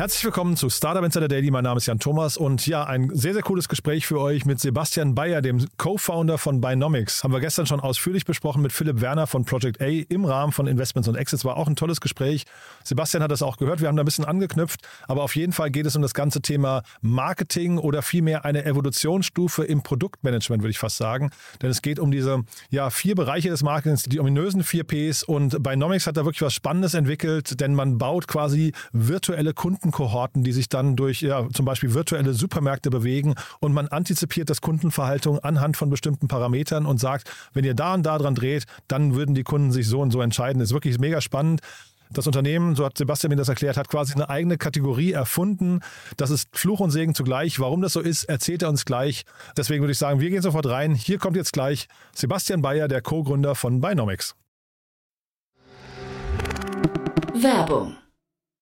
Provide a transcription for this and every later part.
Herzlich willkommen zu Startup Insider Daily. Mein Name ist Jan Thomas und ja, ein sehr, sehr cooles Gespräch für euch mit Sebastian Bayer, dem Co-Founder von Binomics. Haben wir gestern schon ausführlich besprochen mit Philipp Werner von Project A im Rahmen von Investments und Exits. War auch ein tolles Gespräch. Sebastian hat das auch gehört. Wir haben da ein bisschen angeknüpft, aber auf jeden Fall geht es um das ganze Thema Marketing oder vielmehr eine Evolutionsstufe im Produktmanagement, würde ich fast sagen. Denn es geht um diese ja, vier Bereiche des Marketings, die ominösen vier Ps und Binomics hat da wirklich was Spannendes entwickelt, denn man baut quasi virtuelle Kunden Kundenkohorten, die sich dann durch ja, zum Beispiel virtuelle Supermärkte bewegen und man antizipiert das Kundenverhalten anhand von bestimmten Parametern und sagt, wenn ihr da und da dran dreht, dann würden die Kunden sich so und so entscheiden. Das ist wirklich mega spannend. Das Unternehmen, so hat Sebastian mir das erklärt, hat quasi eine eigene Kategorie erfunden. Das ist Fluch und Segen zugleich. Warum das so ist, erzählt er uns gleich. Deswegen würde ich sagen, wir gehen sofort rein. Hier kommt jetzt gleich Sebastian Bayer, der Co-Gründer von Binomics. Werbung.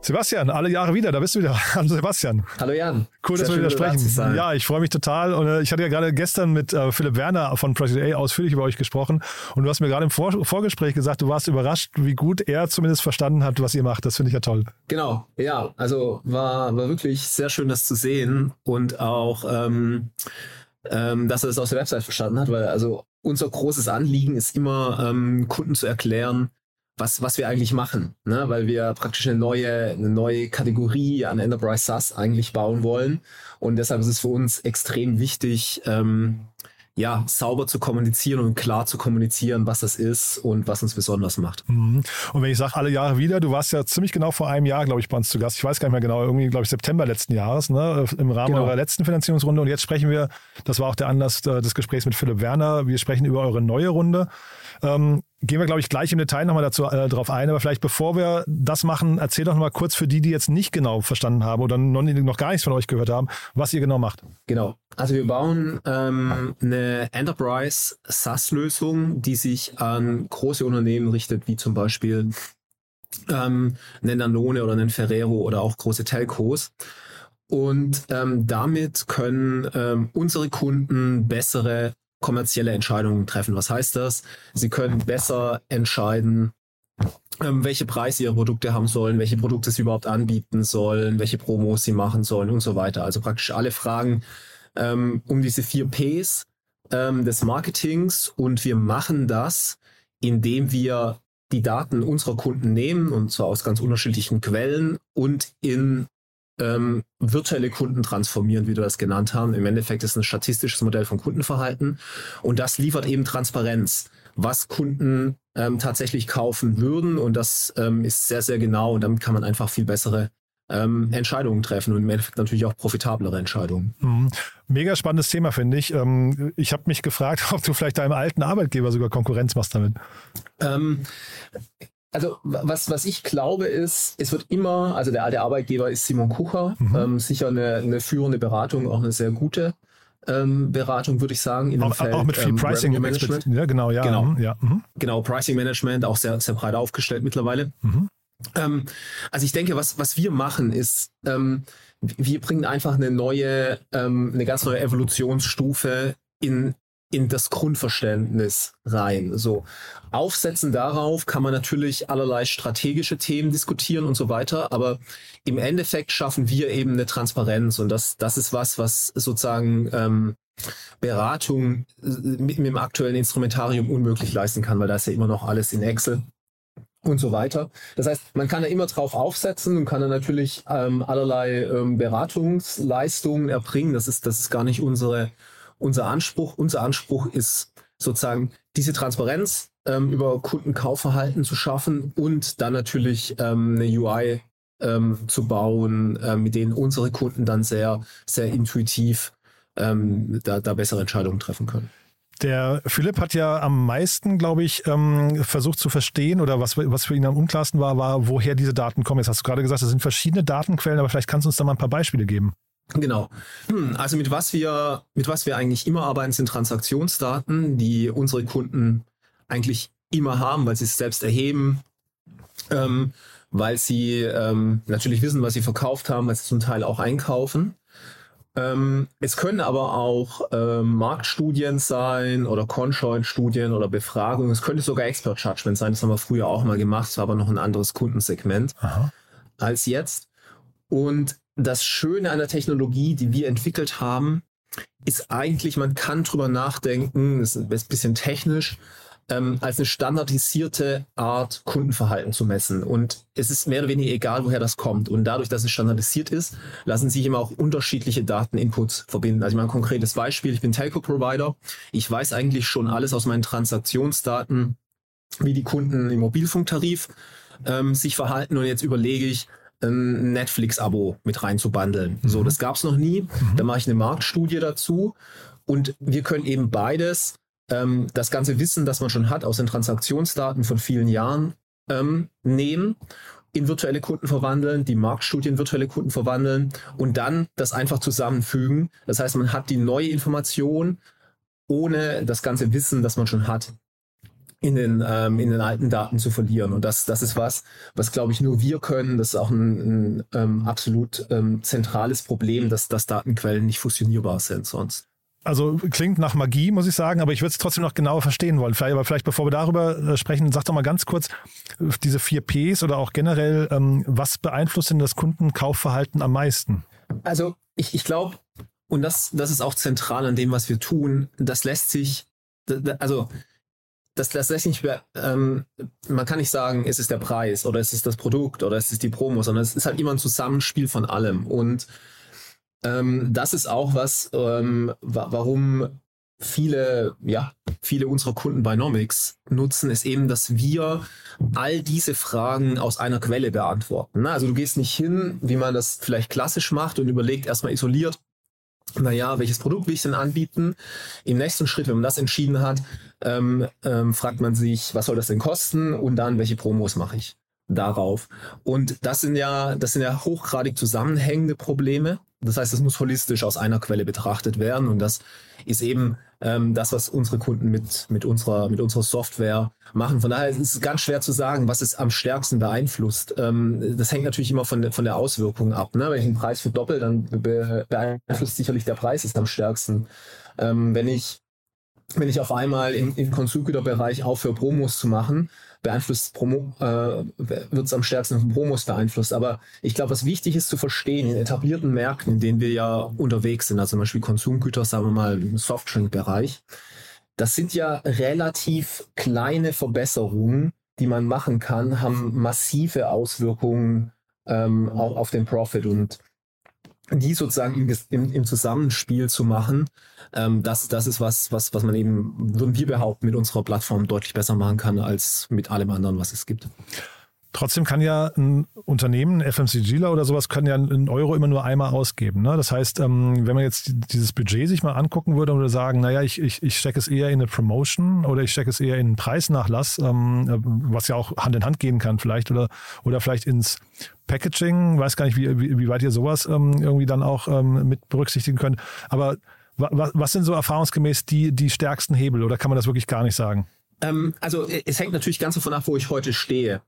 Sebastian, alle Jahre wieder, da bist du wieder. Hallo Sebastian. Hallo Jan. Cool, Sehr dass wir wieder sprechen. Ja, ich freue mich total. Und äh, ich hatte ja gerade gestern mit äh, Philipp Werner von Project A ausführlich über euch gesprochen. Und du hast mir gerade im Vor Vorgespräch gesagt, du warst überrascht, wie gut er zumindest verstanden hat, was ihr macht. Das finde ich ja toll. Genau, ja, also war, war wirklich sehr schön, das zu sehen und auch, ähm, ähm, dass er es aus der Website verstanden hat, weil also unser großes Anliegen ist immer, ähm, Kunden zu erklären, was, was wir eigentlich machen, ne? weil wir praktisch eine neue, eine neue Kategorie an Enterprise SaaS eigentlich bauen wollen. Und deshalb ist es für uns extrem wichtig, ähm, ja, sauber zu kommunizieren und klar zu kommunizieren, was das ist und was uns besonders macht. Mhm. Und wenn ich sage alle Jahre wieder, du warst ja ziemlich genau vor einem Jahr, glaube ich, bei uns zu Gast. Ich weiß gar nicht mehr genau, irgendwie, glaube ich, September letzten Jahres, ne? im Rahmen Genau. eurer letzten Finanzierungsrunde. Und jetzt sprechen wir, das war auch der Anlass äh, des Gesprächs mit Philipp Werner, wir sprechen über eure neue Runde. Ähm, gehen wir, glaube ich, gleich im Detail nochmal dazu äh, drauf ein. Aber vielleicht bevor wir das machen, erzähl doch nochmal kurz für die, die jetzt nicht genau verstanden haben oder noch, noch gar nichts von euch gehört haben, was ihr genau macht. Genau. Also wir bauen ähm, eine Enterprise SaaS-Lösung, die sich an große Unternehmen richtet, wie zum Beispiel ähm, einen Danone oder einen Ferrero oder auch große Telcos. Und ähm, damit können ähm, unsere Kunden bessere kommerzielle Entscheidungen treffen. Was heißt das? Sie können besser entscheiden, ähm, welche Preise ihre Produkte haben sollen, welche Produkte sie überhaupt anbieten sollen, welche Promos sie machen sollen und so weiter. Also praktisch alle Fragen ähm, um diese vier Ps ähm, des Marketings und wir machen das, indem wir die Daten unserer Kunden nehmen und zwar aus ganz unterschiedlichen Quellen und in ähm, virtuelle Kunden transformieren, wie du das genannt haben. Im Endeffekt ist es ein statistisches Modell von Kundenverhalten und das liefert eben Transparenz, was Kunden ähm, tatsächlich kaufen würden und das ähm, ist sehr, sehr genau und damit kann man einfach viel bessere ähm, Entscheidungen treffen und im Endeffekt natürlich auch profitablere Entscheidungen. Mhm. Mega spannendes Thema, finde ich. Ähm, ich habe mich gefragt, ob du vielleicht deinem alten Arbeitgeber sogar Konkurrenz machst damit. Ähm, also was, was ich glaube ist, es wird immer, also der alte Arbeitgeber ist Simon Kucher, Mhm. ähm, sicher eine, eine führende Beratung, auch eine sehr gute ähm, Beratung, würde ich sagen. In dem Auch, Feld, auch mit viel ähm, Pricing Revenue Management. Ja, genau, ja. Genau. mhm, ja. Mhm. Genau, Pricing Management, auch sehr, sehr breit aufgestellt mittlerweile. Mhm. Ähm, also ich denke, was, was wir machen ist, ähm, wir bringen einfach eine neue, ähm, eine ganz neue Evolutionsstufe in in das Grundverständnis rein. So aufsetzen darauf kann man natürlich allerlei strategische Themen diskutieren und so weiter, aber im Endeffekt schaffen wir eben eine Transparenz und das, das ist was, was sozusagen ähm, Beratung äh, mit, mit dem aktuellen Instrumentarium unmöglich leisten kann, weil da ist ja immer noch alles in Excel und so weiter. Das heißt, man kann da immer drauf aufsetzen und kann dann natürlich ähm, allerlei ähm, Beratungsleistungen erbringen. Das ist, das ist gar nicht unsere unser Anspruch. Unser Anspruch ist sozusagen diese Transparenz ähm, über Kundenkaufverhalten zu schaffen und dann natürlich ähm, eine UI ähm, zu bauen, äh, mit denen unsere Kunden dann sehr, sehr intuitiv ähm, da, da bessere Entscheidungen treffen können. Der Philipp hat ja am meisten, glaube ich, ähm, versucht zu verstehen oder was, was für ihn am unklarsten war, war, woher diese Daten kommen. Jetzt hast du gerade gesagt, es sind verschiedene Datenquellen, aber vielleicht kannst du uns da mal ein paar Beispiele geben. Genau. Hm, also mit was wir, mit was wir eigentlich immer arbeiten, sind Transaktionsdaten, die unsere Kunden eigentlich immer haben, weil sie es selbst erheben, ähm, weil sie ähm, natürlich wissen, was sie verkauft haben, weil sie zum Teil auch einkaufen. Ähm, es können aber auch ähm, Marktstudien sein oder Conjoint-Studien oder Befragungen. Es könnte sogar Expert Judgment sein. Das haben wir früher auch mal gemacht. Es war aber noch ein anderes Kundensegment Aha. als jetzt. Und das Schöne an der Technologie, die wir entwickelt haben, ist eigentlich, man kann drüber nachdenken, das ist ein bisschen technisch, ähm, als eine standardisierte Art Kundenverhalten zu messen. Und es ist mehr oder weniger egal, woher das kommt. Und dadurch, dass es standardisiert ist, lassen sich immer auch unterschiedliche Dateninputs verbinden. Also ich meine ein konkretes Beispiel, ich bin Telco-Provider. Ich weiß eigentlich schon alles aus meinen Transaktionsdaten, wie die Kunden im Mobilfunktarif ähm, sich verhalten. Und jetzt überlege ich, ein Netflix-Abo mit reinzubandeln. Mhm. So, das gab es noch nie. Mhm. Da mache ich eine Marktstudie dazu und wir können eben beides, ähm, das ganze Wissen, das man schon hat aus den Transaktionsdaten von vielen Jahren, ähm, nehmen in virtuelle Kunden verwandeln, die Marktstudien in virtuelle Kunden verwandeln und dann das einfach zusammenfügen. Das heißt, man hat die neue Information ohne das ganze Wissen, das man schon hat, in den, ähm, in den alten Daten zu verlieren. Und das, das ist was, was glaube ich nur wir können. Das ist auch ein, ein ähm, absolut ähm, zentrales Problem, dass, dass Datenquellen nicht fusionierbar sind sonst. Also klingt nach Magie, muss ich sagen, aber ich würde es trotzdem noch genauer verstehen wollen. Vielleicht, aber vielleicht bevor wir darüber äh, sprechen, sag doch mal ganz kurz, diese vier Ps oder auch generell, ähm, was beeinflusst denn das Kundenkaufverhalten am meisten? Also ich, ich glaube, und das, das ist auch zentral an dem, was wir tun, das lässt sich, also das, lässt ähm, man kann nicht sagen, es ist der Preis oder es ist das Produkt oder es ist die Promo, sondern es ist halt immer ein Zusammenspiel von allem. Und ähm, das ist auch was, ähm, wa warum viele, ja, viele unserer Kunden bei Nomics nutzen, ist eben, dass wir all diese Fragen aus einer Quelle beantworten. Ne? Also du gehst nicht hin, wie man das vielleicht klassisch macht und überlegt erstmal isoliert, naja, welches Produkt will ich denn anbieten? Im nächsten Schritt, wenn man das entschieden hat, ähm, ähm, fragt man sich, was soll das denn kosten? Und dann, welche Promos mache ich darauf? Und das sind ja, das sind ja hochgradig zusammenhängende Probleme. Das heißt, es muss holistisch aus einer Quelle betrachtet werden. Und das ist eben ähm, das, was unsere Kunden mit, mit, unserer, mit unserer Software machen. Von daher ist es ganz schwer zu sagen, was es am stärksten beeinflusst. Ähm, das hängt natürlich immer von, der von der Auswirkung ab. Ne? Wenn ich den Preis verdoppel, dann be beeinflusst sicherlich der Preis ist am stärksten. Ähm, wenn ich wenn ich auf einmal im, im Konsumgüterbereich aufhöre, Promos zu machen, beeinflusst Promo, äh, wird es am stärksten von Promos beeinflusst. Aber ich glaube, was wichtig ist zu verstehen, in etablierten Märkten, in denen wir ja unterwegs sind, also zum Beispiel Konsumgüter, sagen wir mal im Softdrink-Bereich, das sind ja relativ kleine Verbesserungen, die man machen kann, haben massive Auswirkungen ähm, auch auf den Profit und die sozusagen im, im, Zusammenspiel zu machen, ähm, das, das ist was, was, was man eben, würden wir behaupten, mit unserer Plattform deutlich besser machen kann als mit allem anderen, was es gibt. Trotzdem kann ja ein Unternehmen, FMCGler oder sowas, kann ja einen Euro immer nur einmal ausgeben. Ne? Das heißt, ähm, wenn man jetzt dieses Budget sich mal angucken würde und würde sagen, naja, ich, ich, ich stecke es eher in eine Promotion oder ich stecke es eher in einen Preisnachlass, ähm, was ja auch Hand in Hand gehen kann vielleicht, oder, oder vielleicht ins Packaging, weiß gar nicht, wie, wie, weit ihr sowas ähm, irgendwie dann auch mit berücksichtigen könnt. Aber was, was sind so erfahrungsgemäß die, die stärksten Hebel oder kann man das wirklich gar nicht sagen? Ähm, also es hängt natürlich ganz davon ab, wo ich heute stehe.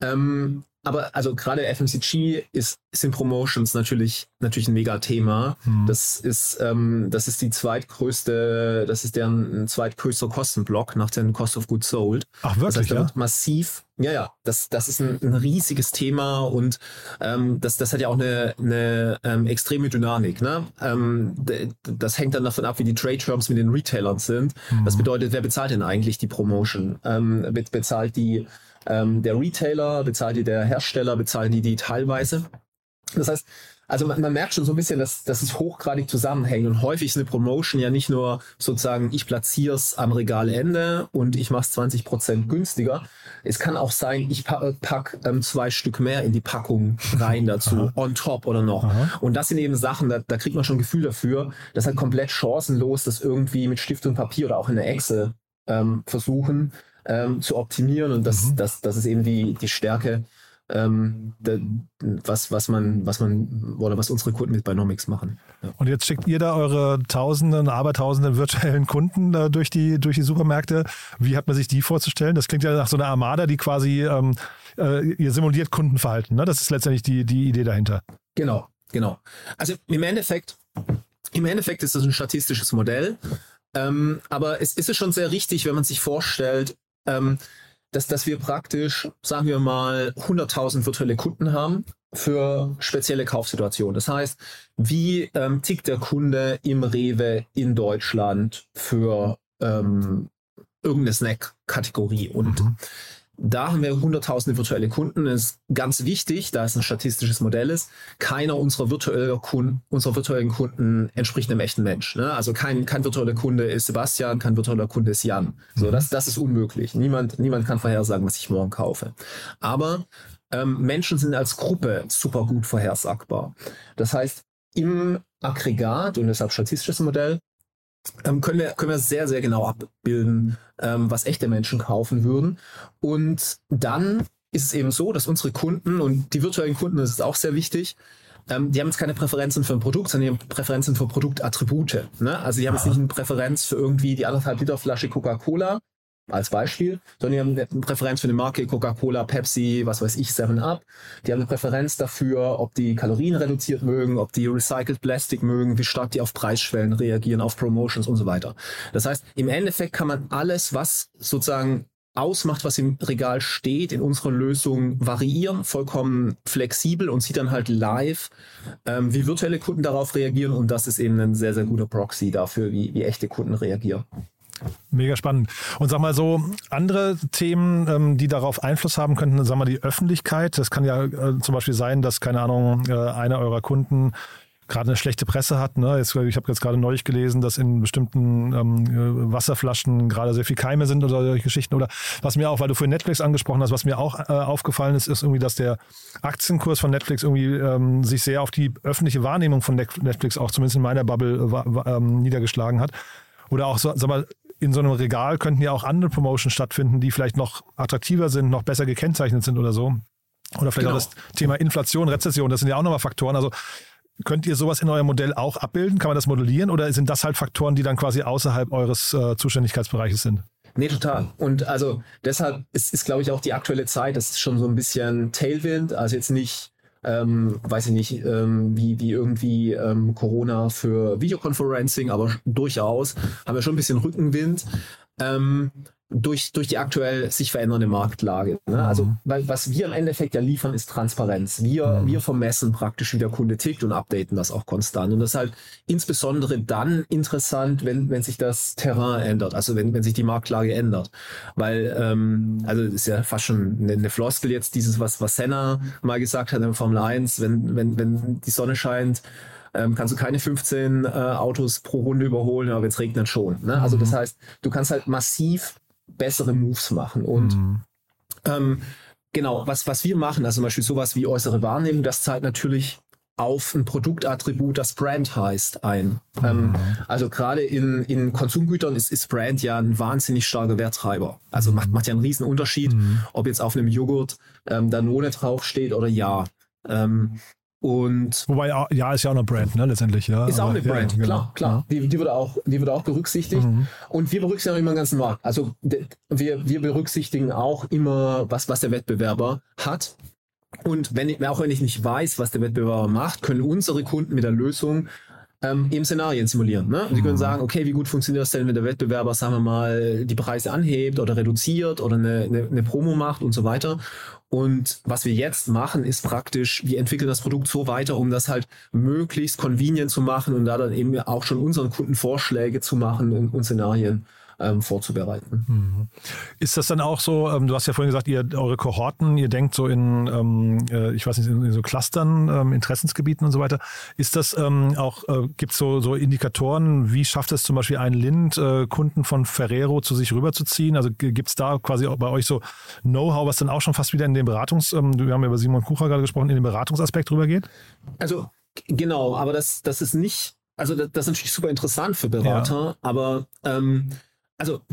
Ähm, aber also gerade FMCG ist, sind Promotions natürlich natürlich ein mega Thema. Hm. Das ist ähm, das ist die zweitgrößte, das ist deren zweitgrößter Kostenblock nach dem Cost of Goods Sold. Ach Das wirklich, heißt, da ja? wird massiv, ja, ja, das, das ist ein, ein riesiges Thema und ähm, das, das hat ja auch eine, eine ähm, extreme Dynamik. Ne? Ähm, das hängt dann davon ab, wie die Trade Terms mit den Retailern sind. Mhm. Das bedeutet, wer bezahlt denn eigentlich die Promotion? Ähm, be- bezahlt die ähm, der Retailer, bezahlt die der Hersteller, bezahlen die die teilweise? Das heißt, also man, man merkt schon so ein bisschen, dass, dass es hochgradig zusammenhängt und häufig ist eine Promotion ja nicht nur sozusagen, ich platziere es am Regalende und ich mache es 20 Prozent günstiger. Es kann auch sein, ich pa pack ähm, zwei Stück mehr in die Packung rein dazu, on top oder noch. Aha. Und das sind eben Sachen, da, da kriegt man schon ein Gefühl dafür, das ist halt komplett chancenlos, das irgendwie mit Stift und Papier oder auch in der Excel ähm, versuchen ähm, zu optimieren und das, Mhm. das, das ist eben die, die Stärke, ähm, da, was, was man, was man, oder was unsere Kunden mit Binomics machen. Ja. Und jetzt schickt ihr da eure Tausenden, Abertausenden virtuellen Kunden äh, durch, die, durch die Supermärkte. Wie hat man sich die vorzustellen? Das klingt ja nach so einer Armada, die quasi, ähm, äh, ihr simuliert Kundenverhalten. Ne? Das ist letztendlich die, die Idee dahinter. Genau, genau. Also im Endeffekt, im Endeffekt ist das ein statistisches Modell, ähm, aber es ist es schon sehr richtig, wenn man sich vorstellt, ähm, dass, dass wir praktisch, sagen wir mal, 100.000 virtuelle Kunden haben für spezielle Kaufsituationen. Das heißt, wie ähm, tickt der Kunde im Rewe in Deutschland für ähm, irgendeine Snack-Kategorie? Und Mhm. Da haben wir hunderttausende virtuelle Kunden. Das ist ganz wichtig, da es ein statistisches Modell ist. Keiner unserer, virtueller Kunden, unserer virtuellen Kunden entspricht einem echten Mensch. Ne? Also kein, kein virtueller Kunde ist Sebastian, kein virtueller Kunde ist Jan. So, das, das ist unmöglich. Niemand, niemand kann vorhersagen, was ich morgen kaufe. Aber ähm, Menschen sind als Gruppe super gut vorhersagbar. Das heißt, im Aggregat und deshalb statistisches Modell ähm, können, wir, können wir sehr, sehr genau abbilden, ähm, was echte Menschen kaufen würden. Und dann ist es eben so, dass unsere Kunden und die virtuellen Kunden, das ist auch sehr wichtig, ähm, die haben jetzt keine Präferenzen für ein Produkt, sondern die haben Präferenzen für Produktattribute. Ne? Also die haben jetzt nicht eine Präferenz für irgendwie die anderthalb Liter Flasche Coca-Cola als Beispiel, sondern die haben eine Präferenz für eine Marke Coca-Cola, Pepsi, was weiß ich, 7-Up. Die haben eine Präferenz dafür, ob die Kalorien reduziert mögen, ob die Recycled Plastic mögen, wie stark die auf Preisschwellen reagieren, auf Promotions und so weiter. Das heißt, im Endeffekt kann man alles, was sozusagen ausmacht, was im Regal steht, in unserer Lösung variieren, vollkommen flexibel und sieht dann halt live, ähm, wie virtuelle Kunden darauf reagieren und das ist eben ein sehr, sehr guter Proxy dafür, wie, wie echte Kunden reagieren. Mega spannend. Und sag mal so, andere Themen, ähm, die darauf Einfluss haben könnten, sag mal die Öffentlichkeit. Das kann ja äh, zum Beispiel sein, dass, keine Ahnung, äh, einer eurer Kunden gerade eine schlechte Presse hat. Ne? Jetzt, ich habe jetzt gerade neulich gelesen, dass in bestimmten ähm, äh, Wasserflaschen gerade sehr viel Keime sind oder solche Geschichten. Oder was mir auch, weil du vorhin Netflix angesprochen hast, was mir auch äh, aufgefallen ist, ist irgendwie, dass der Aktienkurs von Netflix irgendwie ähm, sich sehr auf die öffentliche Wahrnehmung von Netflix auch zumindest in meiner Bubble äh, ähm, niedergeschlagen hat. Oder auch, so, sag mal, in so einem Regal könnten ja auch andere Promotions stattfinden, die vielleicht noch attraktiver sind, noch besser gekennzeichnet sind oder so. Oder vielleicht Genau. auch das Thema Inflation, Rezession, das sind ja auch nochmal Faktoren. Also könnt ihr sowas in eurem Modell auch abbilden? Kann man das modellieren oder sind das halt Faktoren, die dann quasi außerhalb eures äh, Zuständigkeitsbereiches sind? Nee, total. Und also deshalb ist, ist glaube ich, auch die aktuelle Zeit, das ist schon so ein bisschen Tailwind, also jetzt nicht, ähm, weiß ich nicht, ähm, wie, wie irgendwie ähm, Corona für Videoconferencing, aber durchaus haben wir schon ein bisschen Rückenwind. Ähm, durch, durch die aktuell sich verändernde Marktlage. Ne? Also, weil was wir im Endeffekt ja liefern, ist Transparenz. Wir, wir vermessen praktisch, wie der Kunde tickt und updaten das auch konstant. Und das ist halt insbesondere dann interessant, wenn, wenn sich das Terrain ändert, also wenn, wenn sich die Marktlage ändert. Weil, ähm, also ist ja fast schon eine, eine Floskel jetzt, dieses, was, was Senna mal gesagt hat in Formel 1, wenn, wenn, wenn die Sonne scheint, ähm, kannst du keine 15 äh, Autos pro Runde überholen, aber wenn es regnet schon. Ne? Also das heißt, du kannst halt massiv bessere Moves machen. Und ähm, genau, was, was wir machen, also zum Beispiel sowas wie äußere Wahrnehmung, das zahlt natürlich auf ein Produktattribut, das Brand heißt, ein. Ähm, also gerade in, in Konsumgütern ist, ist Brand ja ein wahnsinnig starker Werttreiber. Also macht, macht ja einen riesen Unterschied, ob jetzt auf einem Joghurt ähm, Danone draufsteht oder ja. Ähm, und Wobei, ja, ja, ist ja auch eine Brand, ne, letztendlich. Ja. ist auch Aber- eine Brand, ja, genau. klar, klar. Die, die, wird auch, die wird auch berücksichtigt. Mhm. Und wir berücksichtigen auch immer den ganzen Markt. Also wir, wir berücksichtigen auch immer, was, was der Wettbewerber hat. Und wenn, auch wenn ich nicht weiß, was der Wettbewerber macht, können unsere Kunden mit der Lösung ähm, eben Szenarien simulieren. Ne? Und sie können mhm. sagen, okay, wie gut funktioniert das denn, wenn der Wettbewerber, sagen wir mal, die Preise anhebt oder reduziert oder eine, eine, eine Promo macht und so weiter. Und was wir jetzt machen, ist praktisch, wir entwickeln das Produkt so weiter, um das halt möglichst convenient zu machen und da dann eben auch schon unseren Kunden Vorschläge zu machen und, und Szenarien ähm, vorzubereiten. Mhm. Ist das dann auch so, ähm, du hast ja vorhin gesagt, ihr eure Kohorten, ihr denkt so in, ähm, äh, ich weiß nicht, in, in so Clustern, ähm, Interessensgebieten und so weiter. Ist das ähm, auch, äh, gibt es so, so Indikatoren, wie schafft es zum Beispiel ein Lind, äh, Kunden von Ferrero zu sich rüberzuziehen? Also gibt es da quasi bei euch so Know-how, was dann auch schon fast wieder in den Beratungs, ähm, wir haben ja über Simon Kucher gerade gesprochen, in den Beratungsaspekt rübergeht? Also genau, aber das, das ist nicht, also das, das ist natürlich super interessant für Berater, ja. aber ähm, also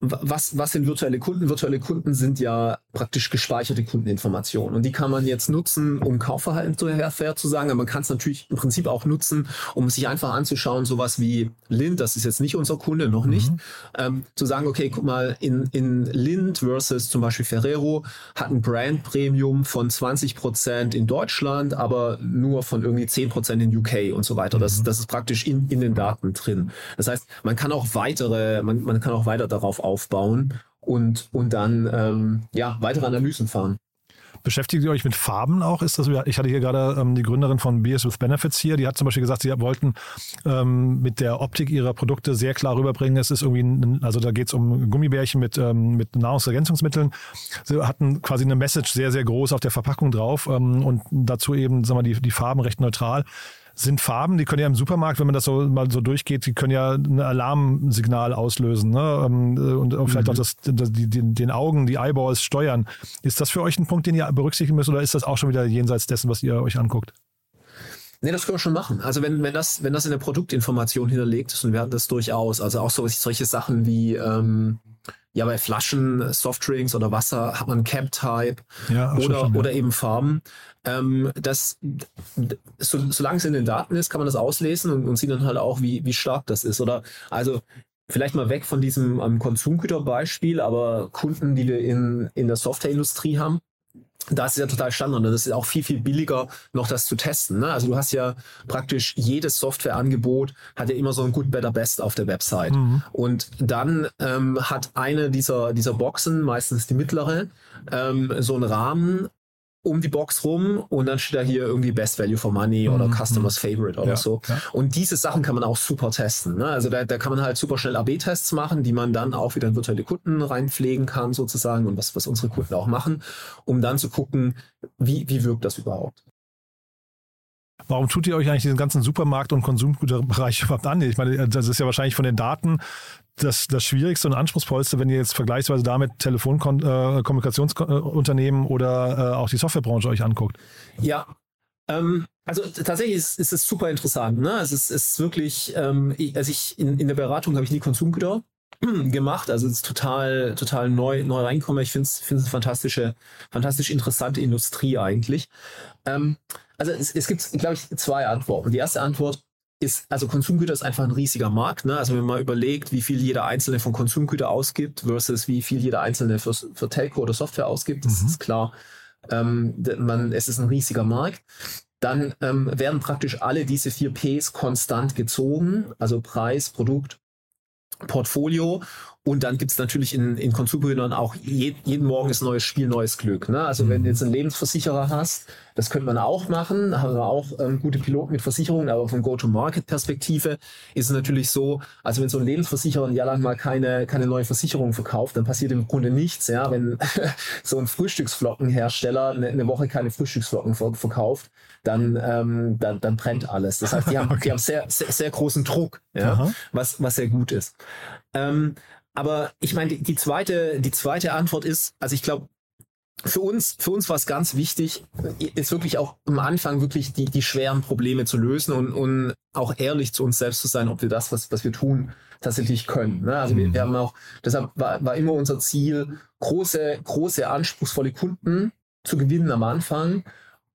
was, was sind virtuelle Kunden? Virtuelle Kunden sind ja praktisch gespeicherte Kundeninformationen. Und die kann man jetzt nutzen, um Kaufverhalten zu zu sagen. Aber man kann es natürlich im Prinzip auch nutzen, um sich einfach anzuschauen, sowas wie Lind, das ist jetzt nicht unser Kunde, noch nicht, mhm. ähm, zu sagen, okay, guck mal, in, in Lind versus zum Beispiel Ferrero hat ein Brand Premium von 20 Prozent in Deutschland, aber nur von irgendwie 10 Prozent in UK und so weiter. Das, mhm. das ist praktisch in, in den Daten drin. Das heißt, man kann auch weitere, man, man kann auch weiter darauf aufbauen und, und dann ähm, ja, weitere Analysen fahren. Beschäftigt ihr euch mit Farben auch? Ist das, ich hatte hier gerade ähm, die Gründerin von Beers with Benefits hier, die hat zum Beispiel gesagt, sie wollten ähm, mit der Optik ihrer Produkte sehr klar rüberbringen. Es ist irgendwie, ein, also da geht es um Gummibärchen mit, ähm, mit Nahrungsergänzungsmitteln. Sie hatten quasi eine Message sehr, sehr groß auf der Verpackung drauf ähm, und dazu eben, sagen wir, die, die Farben recht neutral sind Farben, die können ja im Supermarkt, wenn man das so mal so durchgeht, die können ja ein Alarmsignal auslösen ne? Ähm, und vielleicht mhm. auch das, die, den Augen, die Eyeballs steuern. Ist das für euch ein Punkt, den ihr berücksichtigen müsst oder ist das auch schon wieder jenseits dessen, was ihr euch anguckt? Nee, das können wir schon machen. Also wenn, wenn das, wenn das in der Produktinformation hinterlegt ist und wir hatten das durchaus, also auch so, solche Sachen wie ähm, ja, bei Flaschen, Softdrinks oder Wasser hat man Cap-Type ja, oder, schon, ja. oder eben Farben. Ähm, das, so, solange es in den Daten ist, kann man das auslesen und, und sieht dann halt auch, wie, wie stark das ist. Oder also vielleicht mal weg von diesem ähm, Konsumgüterbeispiel, aber Kunden, die wir in, in der Softwareindustrie haben, da ist ja total Standard und das ist auch viel, viel billiger, noch das zu testen. Ne? Also du hast ja praktisch jedes Softwareangebot hat ja immer so ein Good, Better, Best auf der Website. Mhm. Und dann ähm, hat eine dieser, dieser Boxen, meistens die mittlere, ähm, so einen Rahmen, um die Box rum und dann steht da hier irgendwie Best Value for Money oder mhm. Customers Favorite oder ja, so. Ja. Und diese Sachen kann man auch super testen. Ne? Also da, da kann man halt super schnell AB-Tests machen, die man dann auch wieder in virtuelle Kunden reinpflegen kann sozusagen und was, was unsere Kunden auch machen, um dann zu gucken, wie, wie wirkt das überhaupt. Warum tut ihr euch eigentlich diesen ganzen Supermarkt- und Konsumgüterbereich überhaupt an? Ich meine, das ist ja wahrscheinlich von den Daten das, das Schwierigste und Anspruchsvollste, wenn ihr jetzt vergleichsweise damit Telefonkommunikationsunternehmen äh, oder äh, auch die Softwarebranche euch anguckt. Ja, ähm, also tatsächlich ist, ist es super interessant. Ne? Es ist, ist wirklich, ähm, also ich in, in der Beratung habe ich nie Konsumgüter gemacht. Also es ist total, total neu, neu reinkommen. Ich finde es eine fantastische, fantastisch interessante Industrie eigentlich. Ähm, also es, es gibt, glaube ich, zwei Antworten. Die erste Antwort ist, also Konsumgüter ist einfach ein riesiger Markt. Ne? Also wenn man überlegt, wie viel jeder Einzelne von Konsumgüter ausgibt versus wie viel jeder Einzelne für, für Telco oder Software ausgibt, das mhm. ist klar. Ähm, man, es ist ein riesiger Markt. Dann ähm, werden praktisch alle diese vier Ps konstant gezogen, also Preis, Produkt, Portfolio. Und dann gibt's natürlich in, in Konsumgütern auch je, jeden Morgen ist neues Spiel, neues Glück. Ne? Also wenn du jetzt einen Lebensversicherer hast, das könnte man auch machen, haben wir auch ähm, gute Piloten mit Versicherungen, aber von Go-to-Market-Perspektive ist es natürlich so, also wenn so ein Lebensversicherer ein Jahr lang mal keine, keine neue Versicherung verkauft, dann passiert im Grunde nichts. Ja? Wenn so ein Frühstücksflockenhersteller eine, eine Woche keine Frühstücksflocken verkauft, dann, ähm, dann, dann brennt alles. Das heißt, die haben, okay. die haben sehr, sehr, sehr großen Druck, ja? was, was sehr gut ist. Ähm, aber ich meine, die, zweite, die zweite Antwort ist, also ich glaube, für uns, für uns war es ganz wichtig, ist wirklich auch am Anfang wirklich die, die schweren Probleme zu lösen und, und auch ehrlich zu uns selbst zu sein, ob wir das, was, was wir tun, tatsächlich können. Ne? Also mhm. wir, wir haben auch, deshalb war, war immer unser Ziel, große, große, anspruchsvolle Kunden zu gewinnen am Anfang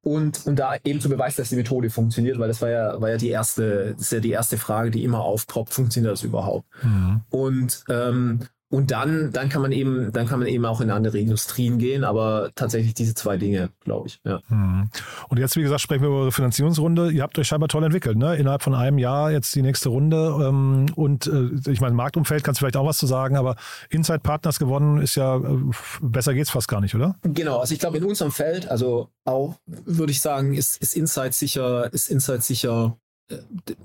und, und da eben zu beweisen, dass die Methode funktioniert, weil das war ja, war ja die erste, das ist ja die erste Frage, die immer aufpoppt, funktioniert das überhaupt? Mhm. Und, ähm, und dann, dann kann man eben, dann kann man eben auch in andere Industrien gehen, aber tatsächlich diese zwei Dinge, glaube ich. Ja. Hm. Und jetzt, wie gesagt, sprechen wir über eure Finanzierungsrunde. Ihr habt euch scheinbar toll entwickelt, ne? Innerhalb von einem Jahr jetzt die nächste Runde. Ähm, und äh, ich meine, Marktumfeld kannst du vielleicht auch was zu sagen, aber Inside Partners gewonnen ist ja, äh, besser geht's fast gar nicht, oder? Genau, also ich glaube in unserem Feld, also auch würde ich sagen, ist, ist Insight sicher, ist Insight sicher äh,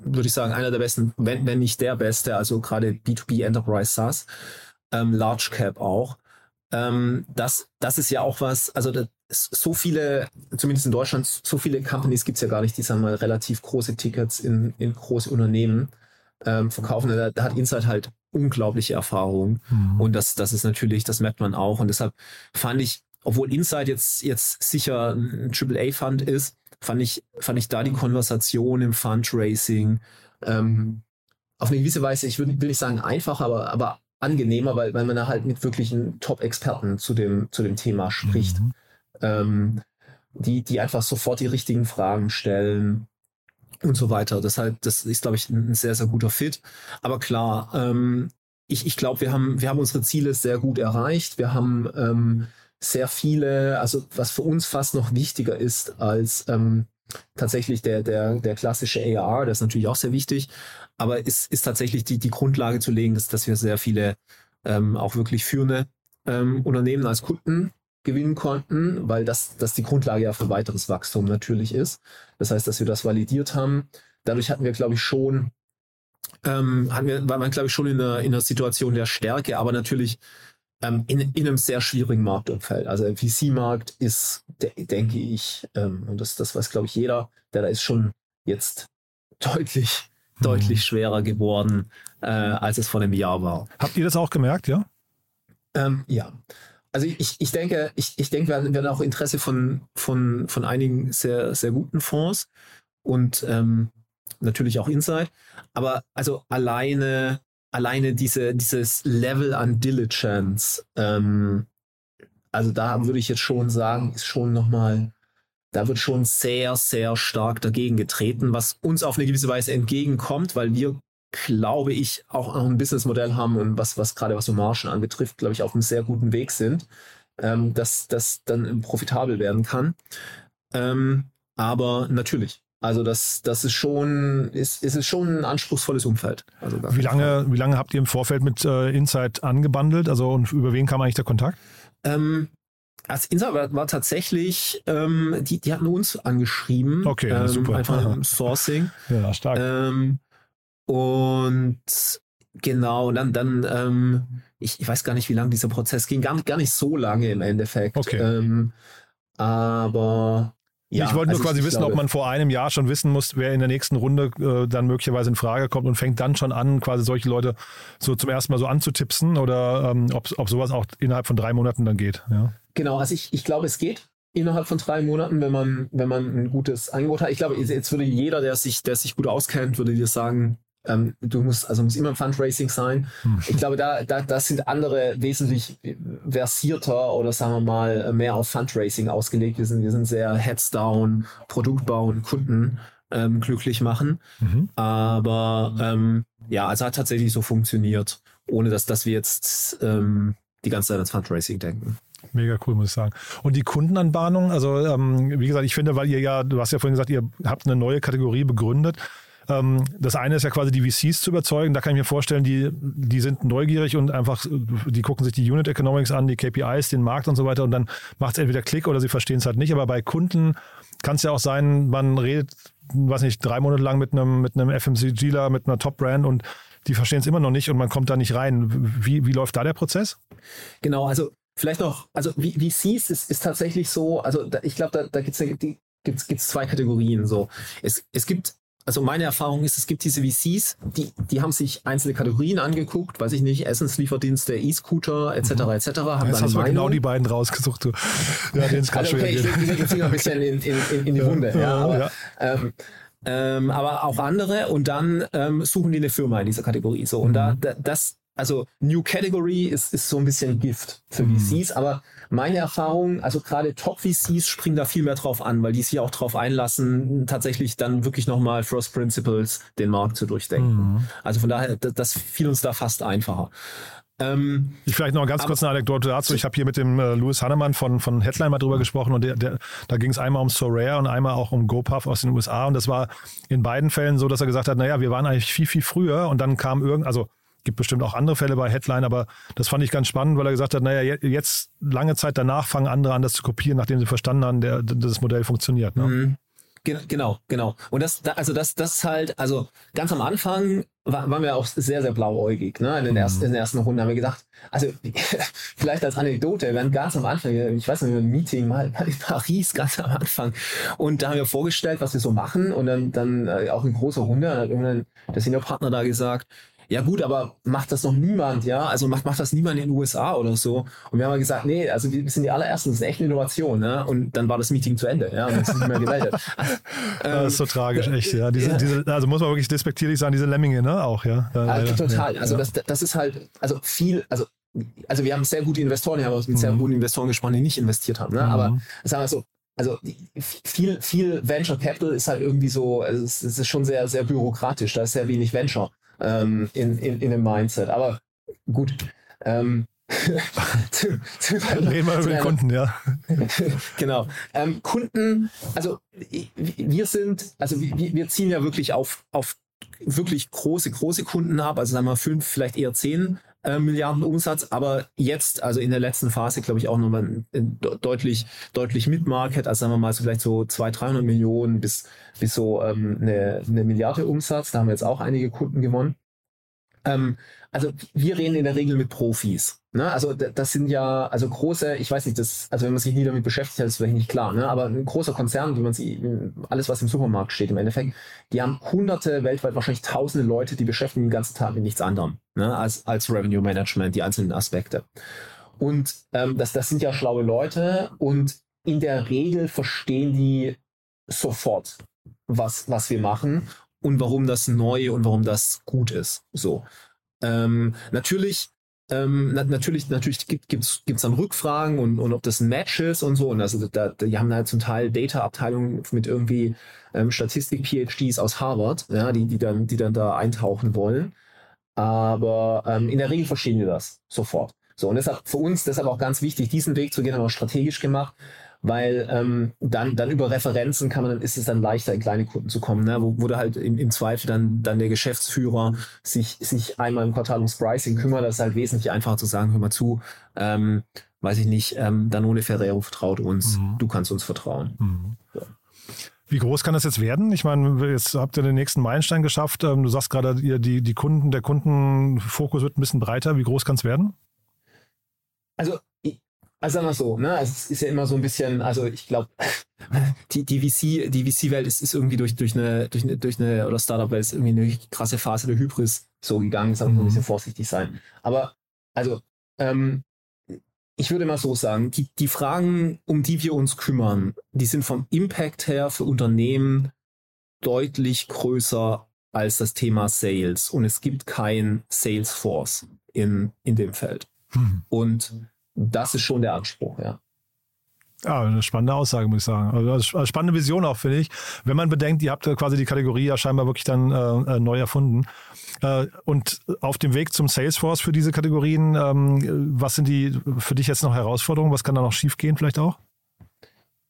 würde ich sagen, einer der besten, wenn, wenn nicht der beste, also gerade B2B Enterprise SaaS ähm, Large Cap auch. Ähm, das, das ist ja auch was, also so viele, zumindest in Deutschland, so viele Companies gibt es ja gar nicht, die sagen mal relativ große Tickets in, in große Unternehmen ähm, verkaufen. Da, da, hat Insight halt unglaubliche Erfahrung. Mhm. Und das, das ist natürlich, das merkt man auch. Und deshalb fand ich, obwohl Insight jetzt, jetzt sicher ein AAA-Fund ist, fand ich, fand ich da die Konversation im Fundraising ähm, auf eine gewisse Weise, ich will, will nicht sagen einfach, aber, aber angenehmer, weil, weil man da halt mit wirklichen Top-Experten zu dem, zu dem Thema spricht. Mhm. Ähm, die, die einfach sofort die richtigen Fragen stellen und so weiter. Deshalb, das ist, glaube ich, ein sehr, sehr guter Fit. Aber klar, ähm, ich, ich glaube, wir haben, wir haben unsere Ziele sehr gut erreicht. Wir haben ähm, sehr viele, also was für uns fast noch wichtiger ist als ähm, tatsächlich der, der, der klassische AR, das ist natürlich auch sehr wichtig, aber ist, ist tatsächlich die, die Grundlage zu legen, dass, dass wir sehr viele ähm, auch wirklich führende ähm, Unternehmen als Kunden gewinnen konnten, weil das, das die Grundlage ja für weiteres Wachstum natürlich ist. Das heißt, dass wir das validiert haben. Dadurch hatten wir, glaube ich, schon, ähm, hatten wir, war man, glaube ich, schon in einer, in einer Situation der Stärke, aber natürlich ähm, in, in einem sehr schwierigen Marktumfeld. Also der VC-Markt ist, de denke ich, ähm, und das, das weiß, glaube ich, jeder, der da ist schon jetzt deutlich, mhm. deutlich schwerer geworden, äh, als es vor einem Jahr war. Habt ihr das auch gemerkt, ja? Ähm, ja. Also ich, ich denke, ich, ich denke, wir werden auch Interesse von, von, von einigen sehr, sehr guten Fonds und ähm, natürlich auch Inside. Aber also alleine alleine diese, dieses Level an Diligence, ähm, also da würde ich jetzt schon sagen, ist schon nochmal, da wird schon sehr, sehr stark dagegen getreten, was uns auf eine gewisse Weise entgegenkommt, weil wir, glaube ich, auch ein Businessmodell haben und was, was gerade was so Margen anbetrifft, glaube ich, auf einem sehr guten Weg sind, ähm, dass das dann profitabel werden kann. Ähm, aber natürlich, also das, das ist schon, ist, ist es schon ein anspruchsvolles Umfeld. Also wie lange, wie lange habt ihr im Vorfeld mit äh, Insight angebandelt? Also und über wen kam eigentlich der Kontakt? Ähm, als Insight war, war tatsächlich, ähm, die, die hatten uns angeschrieben. Okay, ähm, super. Einfach im Sourcing. ja, stark. Ähm, und genau, dann, dann ähm, ich, ich weiß gar nicht, wie lange dieser Prozess ging. Gar, gar nicht so lange im Endeffekt. Okay. Ähm, aber ja, ich wollte nur also quasi wissen, glaube, ob man vor einem Jahr schon wissen muss, wer in der nächsten Runde äh, dann möglicherweise in Frage kommt und fängt dann schon an, quasi solche Leute so zum ersten Mal so anzutipsen oder ähm, ob, ob sowas auch innerhalb von drei Monaten dann geht. Ja. Genau, also ich, ich glaube, es geht innerhalb von drei Monaten, wenn man, wenn man ein gutes Angebot hat. Ich glaube, jetzt würde jeder, der sich, der sich gut auskennt, würde dir sagen, ähm, du musst, also muss immer im Fundraising sein. Hm. Ich glaube, da, da, das sind andere wesentlich versierter oder sagen wir mal mehr auf Fundraising ausgelegt. Wir sind, wir sind sehr Heads down, Produkt bauen, Kunden ähm, glücklich machen. Mhm. Aber ähm, ja, also hat tatsächlich so funktioniert, ohne dass, dass wir jetzt ähm, die ganze Zeit ans Fundraising denken. Mega cool, muss ich sagen. Und die Kundenanbahnung, also ähm, wie gesagt, ich finde, weil ihr ja, du hast ja vorhin gesagt, ihr habt eine neue Kategorie begründet. Ähm, das eine ist ja quasi die VCs zu überzeugen. Da kann ich mir vorstellen, die, die sind neugierig und einfach, die gucken sich die Unit Economics an, die KPIs, den Markt und so weiter und dann macht es entweder Klick oder sie verstehen es halt nicht. Aber bei Kunden kann es ja auch sein, man redet, weiß nicht, drei Monate lang mit einem, mit einem FMCGler, mit einer Top-Brand und die verstehen es immer noch nicht und man kommt da nicht rein. Wie, wie läuft da der Prozess? Genau, also vielleicht noch, also VCs ist, ist tatsächlich so, also da, ich glaube, da, da gibt es gibt's, gibt's zwei Kategorien. So. Es, es gibt also meine Erfahrung ist, es gibt diese VCs, die, die haben sich einzelne Kategorien angeguckt, weiß ich nicht, Essenslieferdienste, E-Scooter, etc., mhm. etc. Haben Jetzt hast du genau die beiden rausgesucht. Du. Ja, den ist also, okay, ich lege den Finger ein bisschen in, in, in, in die Wunde. Ja, aber, ja. Ähm, ähm, aber auch andere und dann ähm, suchen die eine Firma in dieser Kategorie. So und mhm. da, da das also New Category ist, ist so ein bisschen Gift für mhm. VCs, aber meine Erfahrung, also gerade Top-VCs springen da viel mehr drauf an, weil die sich auch drauf einlassen, tatsächlich dann wirklich nochmal First Principles den Markt zu durchdenken. Mhm. Also von daher, das, das fiel uns da fast einfacher. Ähm, ich vielleicht noch ganz kurz eine Anekdote dazu. Ich habe hier mit dem äh, Louis Hannemann von, von Headline mal drüber gesprochen und der, der, da ging es einmal um Sorare und einmal auch um GoPuff aus den USA und das war in beiden Fällen so, dass er gesagt hat, naja, wir waren eigentlich viel, viel früher und dann kam irgend, also gibt bestimmt auch andere Fälle bei Headline, aber das fand ich ganz spannend, weil er gesagt hat, naja, jetzt lange Zeit danach fangen andere an, das zu kopieren, nachdem sie verstanden haben, der, das Modell funktioniert. Ne? Mhm. Genau, genau. Und das, also das, das halt, also ganz am Anfang waren wir auch sehr, sehr blauäugig. Ne? In, den ersten, in der ersten Runde haben wir gedacht, also vielleicht als Anekdote, wir waren ganz am Anfang, ich weiß nicht, ein Meeting mal in Paris ganz am Anfang und da haben wir vorgestellt, was wir so machen und dann, dann äh, auch in großer Runde, hat irgendwann der Seniorpartner da gesagt, ja gut, aber macht das noch niemand, ja? Also macht, macht das niemand in den USA oder so. Und wir haben gesagt, nee, also wir sind die allerersten, das ist echt eine Innovation, ne? Und dann war das Meeting zu Ende, ja, und es ist nicht mehr gemeldet. das ist so tragisch, echt, ja. Diese, ja. Diese, also muss man wirklich despektierlich sagen, diese Lemminge, ne? Auch, ja. Also, total. Also das, das ist halt, also viel, also also wir haben sehr gute Investoren, wir haben mit sehr mhm. guten Investoren gesprochen, die nicht investiert haben. Ne? Mhm. Aber sagen wir so, also viel, viel Venture Capital ist halt irgendwie so, also es ist schon sehr, sehr bürokratisch, da ist sehr wenig Venture ähm, in, in, in dem Mindset. Aber gut. Ähm, zu, zu, Reden wir über den Kunden, ja. genau. Ähm, Kunden, also wir sind, also wir, wir ziehen ja wirklich auf, auf wirklich große, große Kunden ab, also sagen wir fünf, vielleicht eher zehn äh, Milliarden Umsatz, aber jetzt, also in der letzten Phase, glaube ich, auch nochmal deutlich, deutlich mit Market, also sagen wir mal so vielleicht so 200, 300 Millionen bis, bis so ähm, eine, eine Milliarde Umsatz. Da haben wir jetzt auch einige Kunden gewonnen. Ähm, also wir reden in der Regel mit Profis. Ne? Also das sind ja, also große, ich weiß nicht, das, also wenn man sich nie damit beschäftigt hat, ist vielleicht nicht klar, ne? aber ein großer Konzern, wie man sie, alles was im Supermarkt steht im Endeffekt, die haben hunderte, weltweit wahrscheinlich tausende Leute, die beschäftigen den ganzen Tag mit nichts anderem, ne? als, als Revenue Management, die einzelnen Aspekte. Und ähm, das, das sind ja schlaue Leute und in der Regel verstehen die sofort, was, was wir machen und warum das neu und warum das gut ist. So. Ähm, natürlich, ähm, na, natürlich, natürlich gibt es dann Rückfragen und, und ob das ein Match ist und so. Und also da, die haben halt zum Teil Data-Abteilungen mit irgendwie ähm, Statistik-PhDs aus Harvard, ja, die, die, dann, die dann da eintauchen wollen. Aber ähm, in der Regel verstehen wir das sofort. So, und deshalb für uns deshalb auch ganz wichtig, diesen Weg zu gehen, haben wir strategisch gemacht, weil ähm, dann, dann über Referenzen kann man, dann ist es dann leichter, in kleine Kunden zu kommen, ne? wo, wo da halt im, im Zweifel dann, dann der Geschäftsführer sich, sich einmal im Quartal ums Pricing kümmert. Das ist halt wesentlich einfacher zu sagen, hör mal zu, ähm, weiß ich nicht, ähm, Danone Ferrero vertraut uns, mhm. du kannst uns vertrauen. Mhm. Ja. Wie groß kann das jetzt werden? Ich meine, jetzt habt ihr den nächsten Meilenstein geschafft. Ähm, du sagst gerade, die, die Kunden, der Kundenfokus wird ein bisschen breiter. Wie groß kann es werden? Also also sagen wir so, ne? Es ist ja immer so ein bisschen, also ich glaube, die, die VC, die VC-Welt ist, ist irgendwie durch, durch eine, durch eine, durch eine, oder Startup-Welt ist irgendwie eine krasse Phase der Hybris so gegangen, sagen wir mhm. ein bisschen vorsichtig sein. Aber, also, ähm, ich würde mal so sagen, die, die Fragen, um die wir uns kümmern, die sind vom Impact her für Unternehmen deutlich größer als das Thema Sales. Und es gibt kein Salesforce in, in dem Feld. Mhm. Und das ist schon der Anspruch, ja. Ja, eine spannende Aussage, muss ich sagen. Also spannende Vision auch, finde ich. Wenn man bedenkt, ihr habt quasi die Kategorie ja scheinbar wirklich dann äh, äh, neu erfunden. Äh, und auf dem Weg zum Salesforce für diese Kategorien, ähm, was sind die für dich jetzt noch Herausforderungen? Was kann da noch schiefgehen vielleicht auch?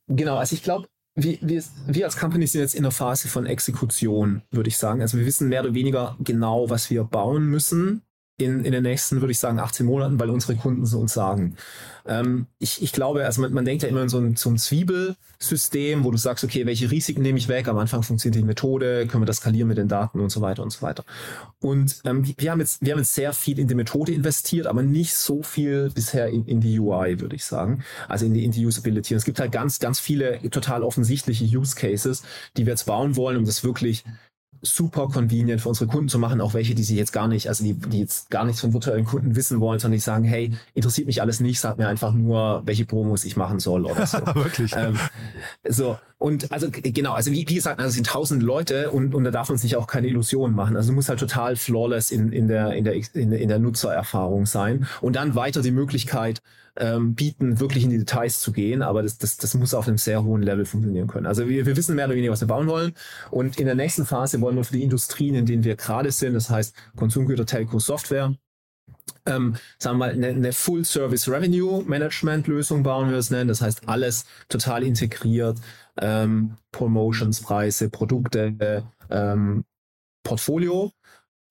Genau, also ich glaube, wir, wir, wir als Company sind jetzt in der Phase von Exekution, würde ich sagen. Also wir wissen mehr oder weniger genau, was wir bauen müssen in, in den nächsten, würde ich sagen, 18 Monaten, weil unsere Kunden es uns sagen. Ähm, ich, ich glaube, also man, man denkt ja immer in so ein, so ein Zwiebelsystem, wo du sagst, okay, welche Risiken nehme ich weg? Am Anfang funktioniert die Methode, können wir das skalieren mit den Daten und so weiter und so weiter. Und ähm, wir, haben jetzt, wir haben jetzt sehr viel in die Methode investiert, aber nicht so viel bisher in, in die UI, würde ich sagen. Also in die, in die Usability. Und es gibt halt ganz, ganz viele total offensichtliche Use Cases, die wir jetzt bauen wollen, um das wirklich super convenient für unsere Kunden zu machen, auch welche, die sie jetzt gar nicht, also die, die jetzt gar nichts von virtuellen Kunden wissen wollen, sondern die sagen, hey, interessiert mich alles nicht, sag mir einfach nur, welche Promos ich machen soll oder so. Wirklich. Ähm, so, und also genau, also wie, wie gesagt, also sind tausend Leute und, und da darf man sich auch keine Illusionen machen. Also du musst halt total flawless in, in, der, in, der, in, in der Nutzererfahrung sein und dann weiter die Möglichkeit ähm, bieten, wirklich in die Details zu gehen, aber das, das, das muss auf einem sehr hohen Level funktionieren können. Also wir, wir wissen mehr oder weniger, was wir bauen wollen und in der nächsten Phase wollen wir für die Industrien, in denen wir gerade sind, das heißt Konsumgüter, Telco, Software, ähm, sagen wir mal, eine, eine Full-Service-Revenue-Management-Lösung bauen wir es nennen. Das heißt, alles total integriert, ähm, Promotions, Preise, Produkte, ähm, Portfolio.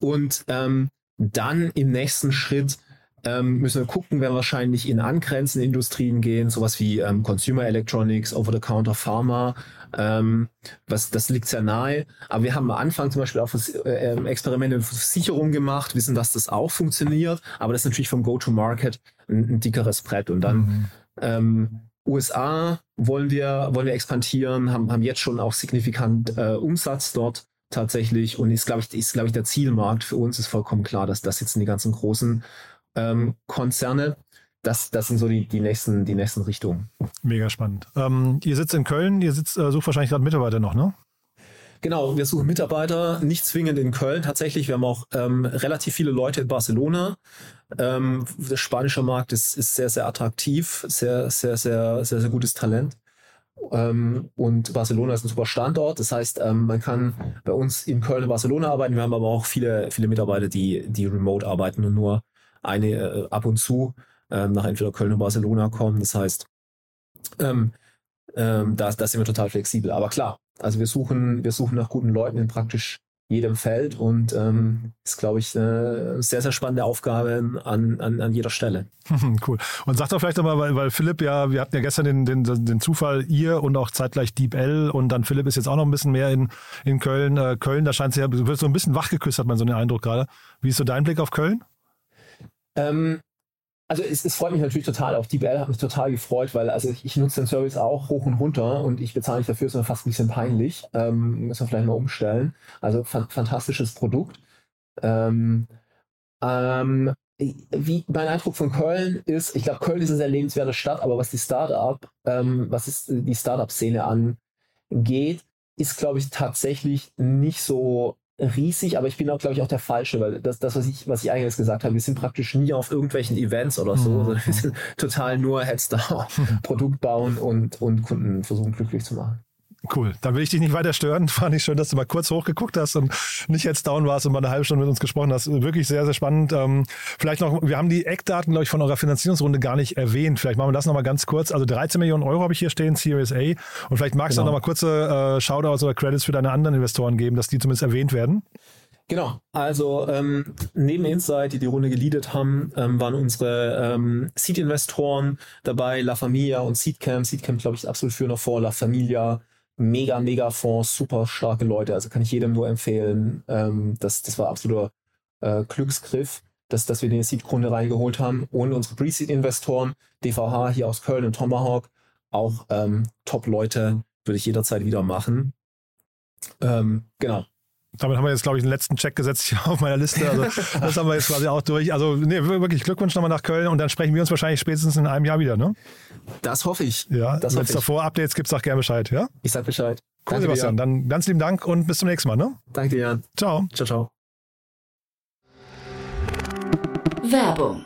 Und ähm, dann im nächsten Schritt ähm, müssen wir gucken, werden wahrscheinlich in angrenzende Industrien gehen, sowas wie ähm, Consumer Electronics, Over-the-Counter Pharma. Ähm, was, das liegt sehr nahe. Aber wir haben am Anfang zum Beispiel auch äh, Experimente mit Versicherung gemacht, wissen, dass das auch funktioniert. Aber das ist natürlich vom Go-to-Market ein, ein, dickeres Brett. Und dann mhm. ähm, USA wollen wir, wollen wir expandieren, haben, haben jetzt schon auch signifikant äh, Umsatz dort tatsächlich und ist, glaube ich, ist, glaube ich, der Zielmarkt für uns ist vollkommen klar, dass das jetzt in die ganzen großen ähm, Konzerne. Das, das sind so die, die, nächsten, die nächsten Richtungen. Mega spannend. Ähm, ihr sitzt in Köln, ihr sitzt, äh, sucht wahrscheinlich gerade Mitarbeiter noch, ne? Genau, wir suchen Mitarbeiter, nicht zwingend in Köln tatsächlich. Wir haben auch ähm, relativ viele Leute in Barcelona. Ähm, der spanische Markt ist, ist sehr, sehr attraktiv, sehr, sehr, sehr, sehr, sehr gutes Talent. Ähm, und Barcelona ist ein super Standort. Das heißt, ähm, man kann bei uns in Köln und Barcelona arbeiten. Wir haben aber auch viele, viele Mitarbeiter, die, die remote arbeiten und nur eine äh, ab und zu ähm, nach entweder Köln oder Barcelona kommen. Das heißt, ähm, ähm, da, da sind wir total flexibel. Aber klar, also wir suchen, wir suchen nach guten Leuten in praktisch jedem Feld und ähm, ist, glaube ich, eine sehr, sehr spannende Aufgabe an, an, an jeder Stelle. cool. Und sag doch vielleicht nochmal, weil, weil Philipp ja, wir hatten ja gestern den, den, den Zufall, ihr und auch zeitgleich DeepL und dann Philipp ist jetzt auch noch ein bisschen mehr in, in Köln. Äh, Köln, da scheint es ja, wird so ein bisschen wachgeküsst, hat man so den Eindruck gerade. Wie ist so dein Blick auf Köln? Ähm, also es, es, freut mich natürlich total. Auf DeepL hat mich total gefreut, weil also ich, ich, nutze den Service auch hoch und runter und ich bezahle nicht dafür, ist mir fast ein bisschen peinlich. Ähm, müssen wir vielleicht mal umstellen. Also fa fantastisches Produkt. Ähm, ähm, wie mein Eindruck von Köln ist, ich glaube, Köln ist eine sehr lebenswerte Stadt, aber was die Startup, ähm, was ist die Startup-Szene angeht, ist, glaube ich, tatsächlich nicht so riesig, aber ich bin auch, glaube ich, auch der Falsche, weil das, das was ich, was ich eigentlich gesagt habe, wir sind praktisch nie auf irgendwelchen Events oder so, mhm. sondern wir sind total nur Headstart, Produkt bauen und, und Kunden versuchen glücklich zu machen. Cool. Dann will ich dich nicht weiter stören. Fand ich schön, dass du mal kurz hochgeguckt hast und nicht jetzt down warst und mal eine halbe Stunde mit uns gesprochen hast. Wirklich sehr, sehr spannend. Ähm, vielleicht noch, wir haben die Eckdaten, glaube ich, von eurer Finanzierungsrunde gar nicht erwähnt. Vielleicht machen wir das nochmal ganz kurz. Also 13 Millionen Euro habe ich hier stehen, Series A. Und vielleicht magst genau. du noch mal kurze äh, Shoutouts oder Credits für deine anderen Investoren geben, dass die zumindest erwähnt werden. Genau, also ähm, neben Insight, die die Runde geleadet haben, ähm, waren unsere ähm, Seed-Investoren dabei, La Familia und Seedcamp. Seedcamp, glaube ich, absolut führender vor, La Familia mega, mega Fonds, super starke Leute. Also kann ich jedem nur empfehlen. Ähm, das, das war absoluter äh, Glücksgriff, dass, dass wir den Seed-Kunde reingeholt haben. Und unsere Pre-Seed-Investoren, DVH hier aus Köln und Tomahawk, auch ähm, Top-Leute, würde ich jederzeit wieder machen. Ähm, genau damit haben wir jetzt, glaube ich, den letzten Check gesetzt hier auf meiner Liste. Also das haben wir jetzt quasi auch durch. Also nee, wirklich Glückwunsch nochmal nach Köln und dann sprechen wir uns wahrscheinlich spätestens in einem Jahr wieder, ne? Das hoffe ich. Ja, wenn es davor Updates gibt, sag gerne Bescheid, ja? Ich sag Bescheid. Cool, Danke Sebastian. Dir. Dann ganz lieben Dank und bis zum nächsten Mal, ne? Danke dir, Jan. Ciao. Ciao, ciao. Werbung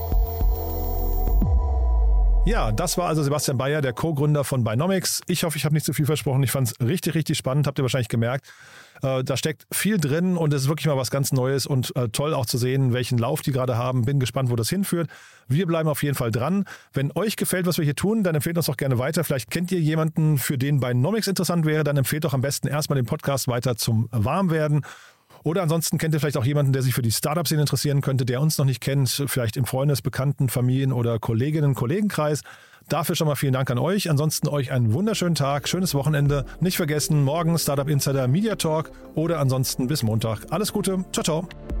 Ja, das war also Sebastian Bayer, der Co-Gründer von Binomics. Ich hoffe, ich habe nicht zu viel versprochen. Ich fand es richtig, richtig spannend, habt ihr wahrscheinlich gemerkt. Äh, da steckt viel drin und es ist wirklich mal was ganz Neues und äh, toll auch zu sehen, welchen Lauf die gerade haben. Bin gespannt, wo das hinführt. Wir bleiben auf jeden Fall dran. Wenn euch gefällt, was wir hier tun, dann empfehlt uns doch gerne weiter. Vielleicht kennt ihr jemanden, für den Binomics interessant wäre, dann empfehlt doch am besten erstmal den Podcast weiter zum Warmwerden. Oder ansonsten kennt ihr vielleicht auch jemanden, der sich für die Startup-Szene interessieren könnte, der uns noch nicht kennt, vielleicht im Freundes-, Bekannten-, Familien- oder Kolleginnen-, Kollegenkreis. Dafür schon mal vielen Dank an euch. Ansonsten euch einen wunderschönen Tag, schönes Wochenende. Nicht vergessen, morgen Startup Insider Media Talk oder ansonsten bis Montag. Alles Gute. Ciao, ciao.